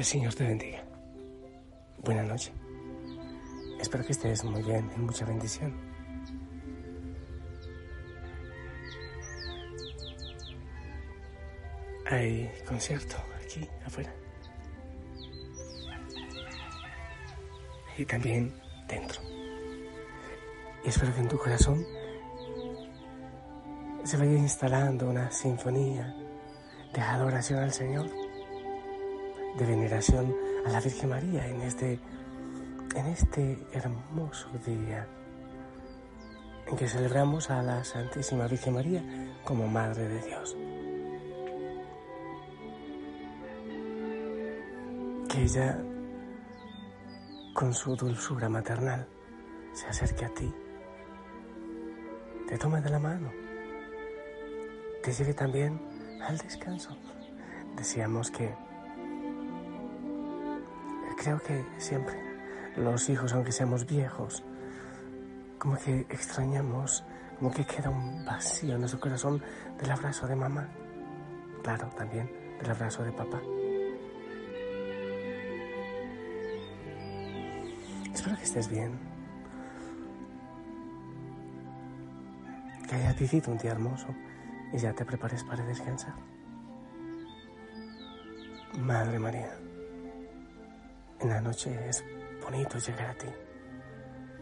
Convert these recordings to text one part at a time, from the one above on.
Que el Señor te bendiga. Buenas noches. Espero que estés muy bien y mucha bendición. Hay concierto aquí afuera. Y también dentro. Y espero que en tu corazón se vaya instalando una sinfonía de adoración al Señor, de veneración a la Virgen María en este, en este hermoso día en que celebramos a la Santísima Virgen María como Madre de Dios. Que ella, con su dulzura maternal, se acerque a ti, te tome de la mano, te lleve también al descanso. Decíamos que creo que siempre los hijos, aunque seamos viejos, como que extrañamos, como que queda un vacío en nuestro corazón del abrazo de mamá. Claro, también del abrazo de papá. Espero que estés bien. Que hayas vivido un día hermoso y ya te prepares para descansar. Madre María, en la noche es bonito llegar a ti.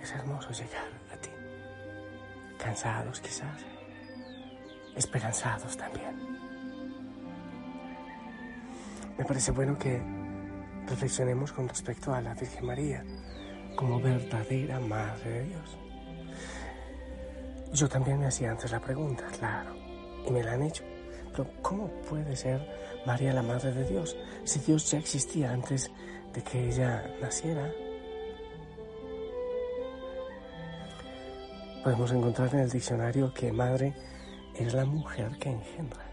Es hermoso llegar a ti. Cansados quizás, esperanzados también. Me parece bueno que reflexionemos con respecto a la Virgen María como verdadera Madre de Dios. Yo también me hacía antes la pregunta, claro, y me la han hecho. Pero ¿cómo puede ser María la Madre de Dios si Dios ya existía antes de que ella naciera? Podemos encontrar en el diccionario que madre es la mujer que engendra.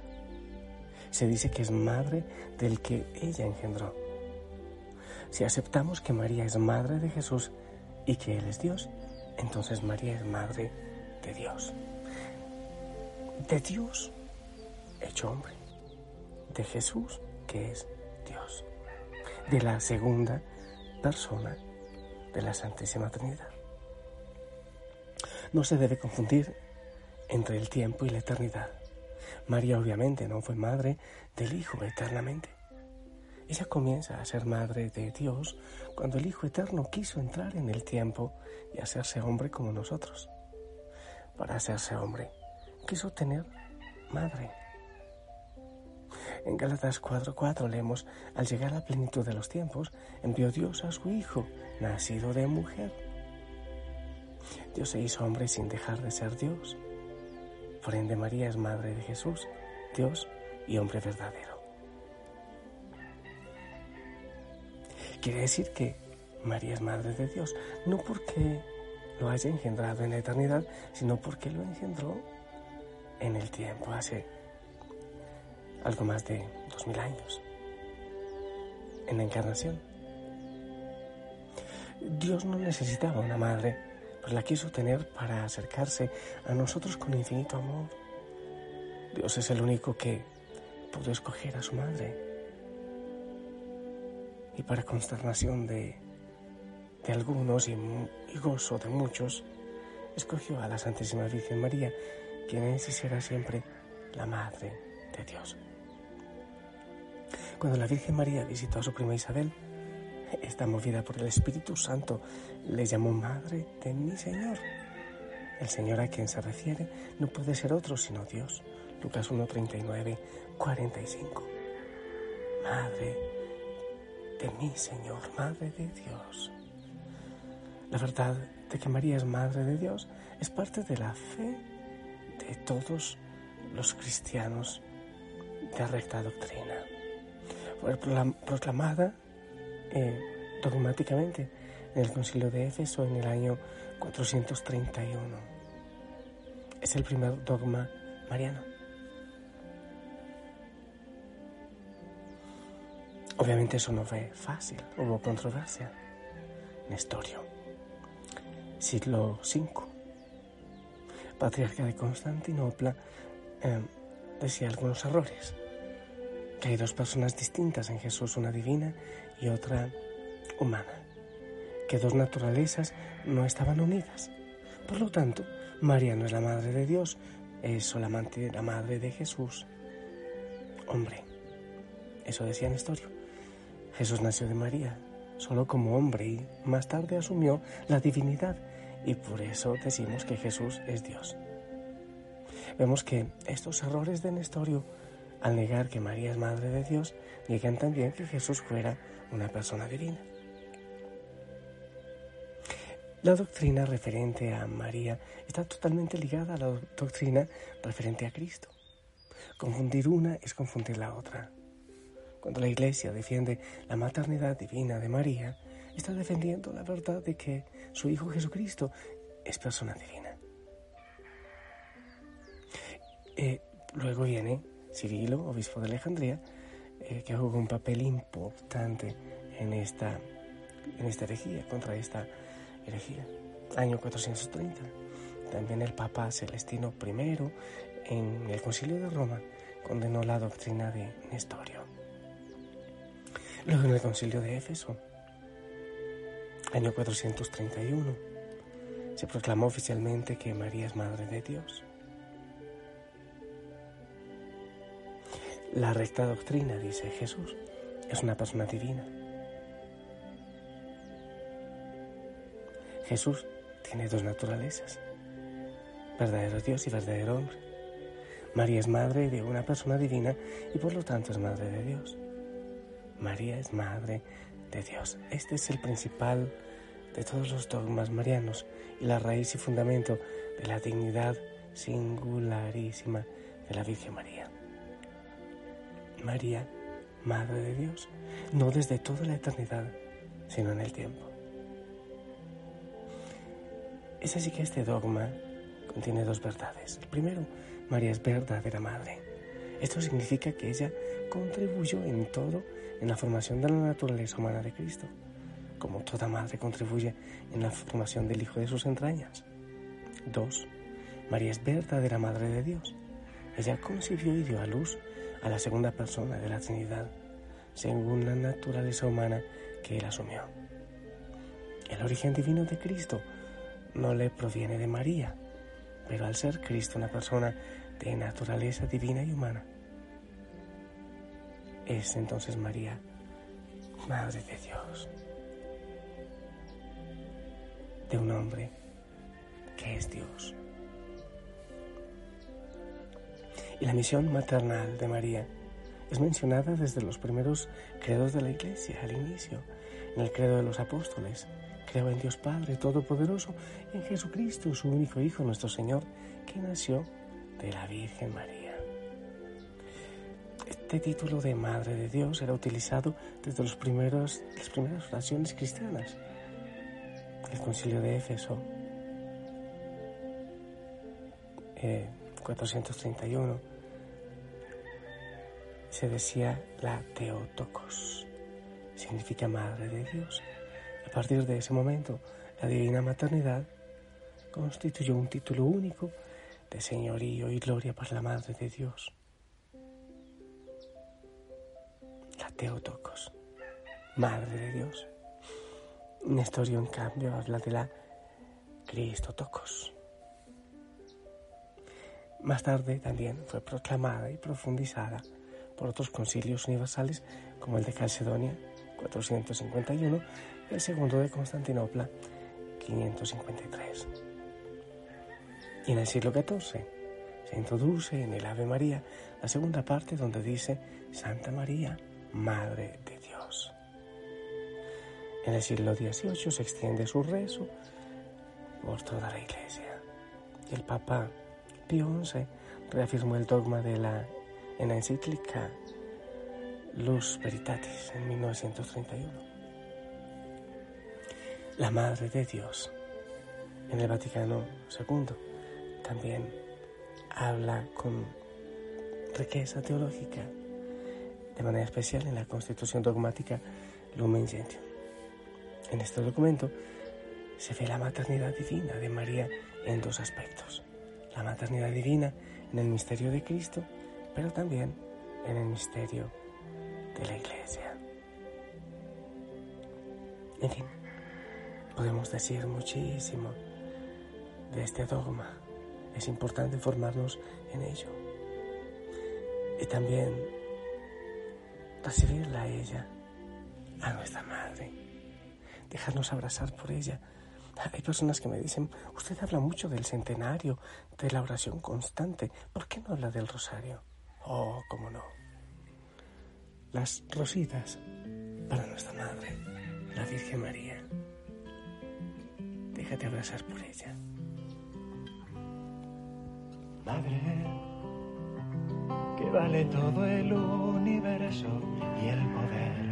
Se dice que es madre del que ella engendró. Si aceptamos que María es madre de Jesús y que Él es Dios, entonces María es madre de Dios. De Dios hecho hombre. De Jesús que es Dios. De la segunda persona de la Santísima Trinidad. No se debe confundir entre el tiempo y la eternidad. María obviamente no fue madre del Hijo eternamente. Ella comienza a ser madre de Dios cuando el Hijo Eterno quiso entrar en el tiempo y hacerse hombre como nosotros. Para hacerse hombre, quiso tener madre. En Gálatas 4:4 leemos, al llegar a la plenitud de los tiempos, envió Dios a su Hijo, nacido de mujer. Dios se hizo hombre sin dejar de ser Dios. Por ende, María es madre de Jesús, Dios y hombre verdadero. Quiere decir que María es madre de Dios, no porque lo haya engendrado en la eternidad, sino porque lo engendró en el tiempo, hace algo más de dos mil años, en la encarnación. Dios no necesitaba una madre, pues la quiso tener para acercarse a nosotros con infinito amor. Dios es el único que pudo escoger a su madre y para consternación de, de algunos y, y, gozo de muchos, escogió a la Santísima Virgen María, quien es y será siempre la Madre de Dios. Cuando la Virgen María visitó a su prima Isabel, esta movida por el Espíritu Santo le llamó Madre de mi Señor. El Señor a quien se refiere no puede ser otro sino Dios. Lucas 1, 39, 45. Madre de mi Señor, Madre de Dios. La verdad de que María es Madre de Dios es parte de la fe de todos los cristianos de recta doctrina. Fue proclamada eh, dogmáticamente en el Concilio de Éfeso en el año 431. Es el primer dogma mariano. Obviamente eso no fue fácil, hubo controversia. Nestorio, siglo V, patriarca de Constantinopla, eh, decía algunos errores, que hay dos personas distintas en Jesús, una divina y otra humana, que dos naturalezas no estaban unidas. Por lo tanto, María no es la madre de Dios, es solamente la madre de Jesús. Hombre, eso decía Nestorio. Jesús nació de María, solo como hombre y más tarde asumió la divinidad y por eso decimos que Jesús es Dios. Vemos que estos errores de Nestorio, al negar que María es madre de Dios, niegan también que Jesús fuera una persona divina. La doctrina referente a María está totalmente ligada a la doctrina referente a Cristo. Confundir una es confundir la otra. Cuando la Iglesia defiende la maternidad divina de María, está defendiendo la verdad de que su Hijo Jesucristo es persona divina. Eh, luego viene Cirilo, obispo de Alejandría, eh, que jugó un papel importante en esta, en esta herejía, contra esta herejía, año 430. También el Papa Celestino I, en el Concilio de Roma, condenó la doctrina de Nestorio. Luego en el Concilio de Éfeso, año 431, se proclamó oficialmente que María es Madre de Dios. La recta doctrina, dice Jesús, es una persona divina Jesús tiene dos naturalezas, verdadero Dios y verdadero hombre. María es madre de una persona divina y por lo tanto es madre de Dios. María es madre de Dios. Este es el principal de todos los dogmas marianos y la raíz y fundamento de la dignidad singularísima de la Virgen María. María, Madre de Dios, no desde toda la eternidad, sino en el tiempo. Es así que este dogma contiene dos verdades. El primero, María es verdadera madre. Esto significa que ella contribuyó en todo en la formación de la naturaleza humana de Cristo, como toda madre contribuye en la formación del Hijo de sus entrañas. Dos, María es verdadera madre de Dios. Ella concibió y dio a luz a la segunda persona de la Trinidad, según la naturaleza humana que él asumió. El origen divino de Cristo no le proviene de María, pero al ser Cristo una persona de naturaleza divina y humana, es entonces María, Madre de Dios, de un hombre que es Dios. Y la misión maternal de María es mencionada desde los primeros credos de la Iglesia, al inicio, en el credo de los apóstoles, Creo en Dios Padre Todopoderoso en Jesucristo, su único Hijo, nuestro Señor, que nació de la Virgen María. Este título de Madre de Dios era utilizado desde los primeros, las primeras oraciones cristianas. El Concilio de Éfeso, 431, eh, se decía la Teotocos, significa Madre de Dios. A partir de ese momento, la divina maternidad constituyó un título único de señorío y gloria para la Madre de Dios. La Teotocos, Madre de Dios. Nestorio, en cambio, habla de la Cristotocos. Más tarde también fue proclamada y profundizada por otros concilios universales como el de Calcedonia 451 el segundo de Constantinopla, 553. Y en el siglo XIV se introduce en el Ave María la segunda parte donde dice Santa María, Madre de Dios. En el siglo XVIII se extiende su rezo por toda la Iglesia. Y el Papa Pío XI reafirmó el dogma de la, en la encíclica Luz Veritatis en 1931. La Madre de Dios en el Vaticano II también habla con riqueza teológica, de manera especial en la Constitución Dogmática Lumen Gentium. En este documento se ve la maternidad divina de María en dos aspectos. La maternidad divina en el misterio de Cristo, pero también en el misterio de la Iglesia. En fin, podemos decir muchísimo de este dogma. Es importante formarnos en ello. Y también recibirla a ella, a nuestra madre. Dejarnos abrazar por ella. Hay personas que me dicen, usted habla mucho del centenario, de la oración constante. ¿Por qué no habla del rosario? Oh, cómo no. Las rositas para nuestra madre, la Virgen María. Déjate abrazar por ella. Madre, que vale todo el universo y el poder.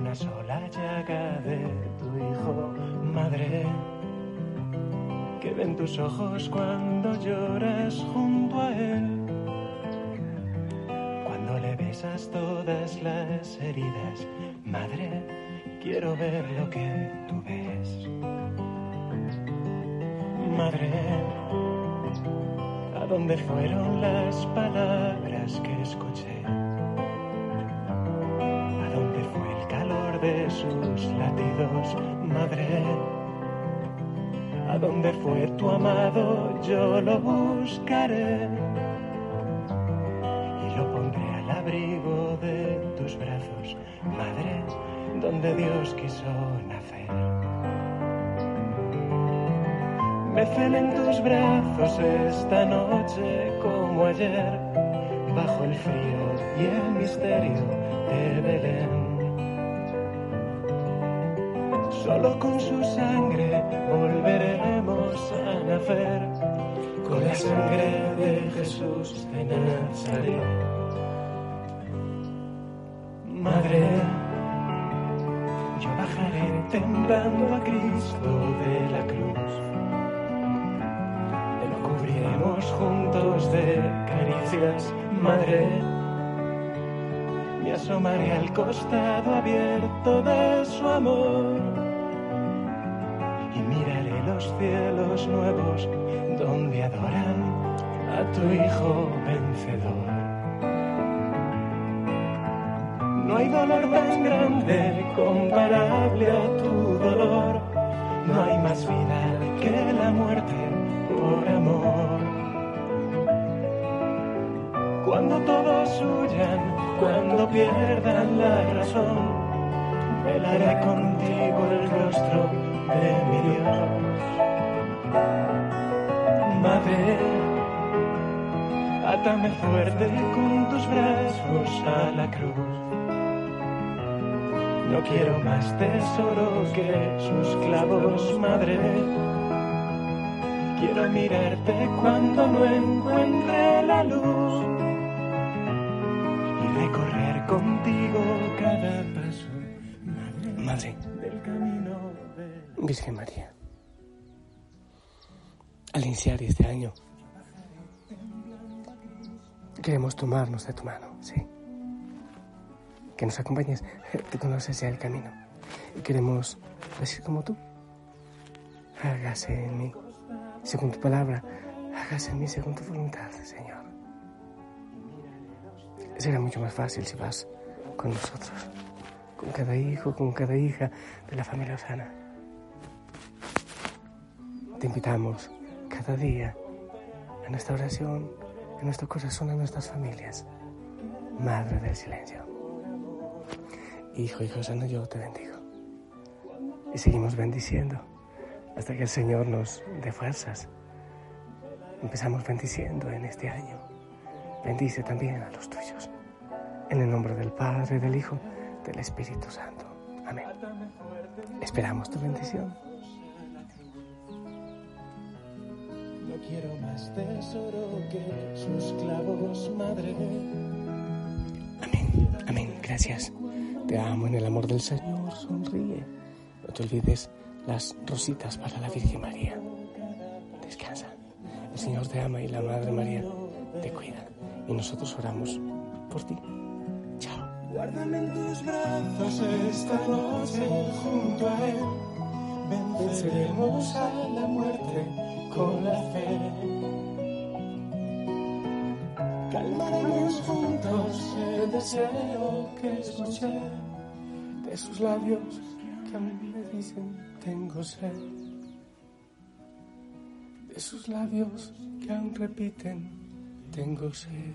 Una sola llaga de tu hijo, madre, que ven tus ojos cuando lloras junto a él. Cuando le besas todas las heridas, madre, quiero ver lo que tú ves. Madre, ¿a dónde fueron las palabras que escuché? De sus latidos, madre? ¿A dónde fue tu amado? Yo lo buscaré y lo pondré al abrigo de tus brazos, madre, donde Dios quiso nacer. Me en tus brazos esta noche como ayer, bajo el frío y el misterio de Belén. Solo con su sangre volveremos a nacer, con la sangre de Jesús de Nazaret. Madre, yo bajaré temblando a Cristo de la cruz cubriremos juntos de caricias, madre. Me asomaré al costado abierto de su amor los cielos nuevos donde adoran a tu Hijo vencedor. No hay dolor tan grande comparable a tu dolor, no hay más vida que la muerte por amor. Cuando todos huyan, cuando pierdan la razón, velaré contigo el rostro de mi Dios. Madre, átame fuerte con tus brazos a la cruz. No quiero más tesoro que sus clavos, madre Quiero mirarte cuando no encuentre la luz y recorrer contigo cada paso. Madre, del camino de... Virgen María, iniciar este año, queremos tomarnos de tu mano, sí. Que nos acompañes, te conoces ya el camino. Y queremos decir como tú, hágase en mí según tu palabra, hágase en mí según tu voluntad, Señor. Será mucho más fácil si vas con nosotros, con cada hijo, con cada hija de la familia Osana. Te invitamos cada día a nuestra oración, en nuestro corazón, a nuestras familias. Madre del silencio. Hijo, hijo sano, yo te bendigo. Y seguimos bendiciendo hasta que el Señor nos dé fuerzas. Empezamos bendiciendo en este año. Bendice también a los tuyos. En el nombre del Padre, del Hijo, del Espíritu Santo. Amén. Esperamos tu bendición. Quiero más tesoro que sus clavos, madre. Amén, amén, gracias. Te amo en el amor del Señor, sonríe. No te olvides las rositas para la Virgen María. Descansa. El Señor te ama y la Madre María te cuida. Y nosotros oramos por ti. Chao. Guárdame en tus brazos esta noche junto a Él. Venceremos a la muerte con la fe. Calmaremos juntos el deseo que escuché de sus labios que a mí me dicen tengo sed. De sus labios que aún repiten tengo sed.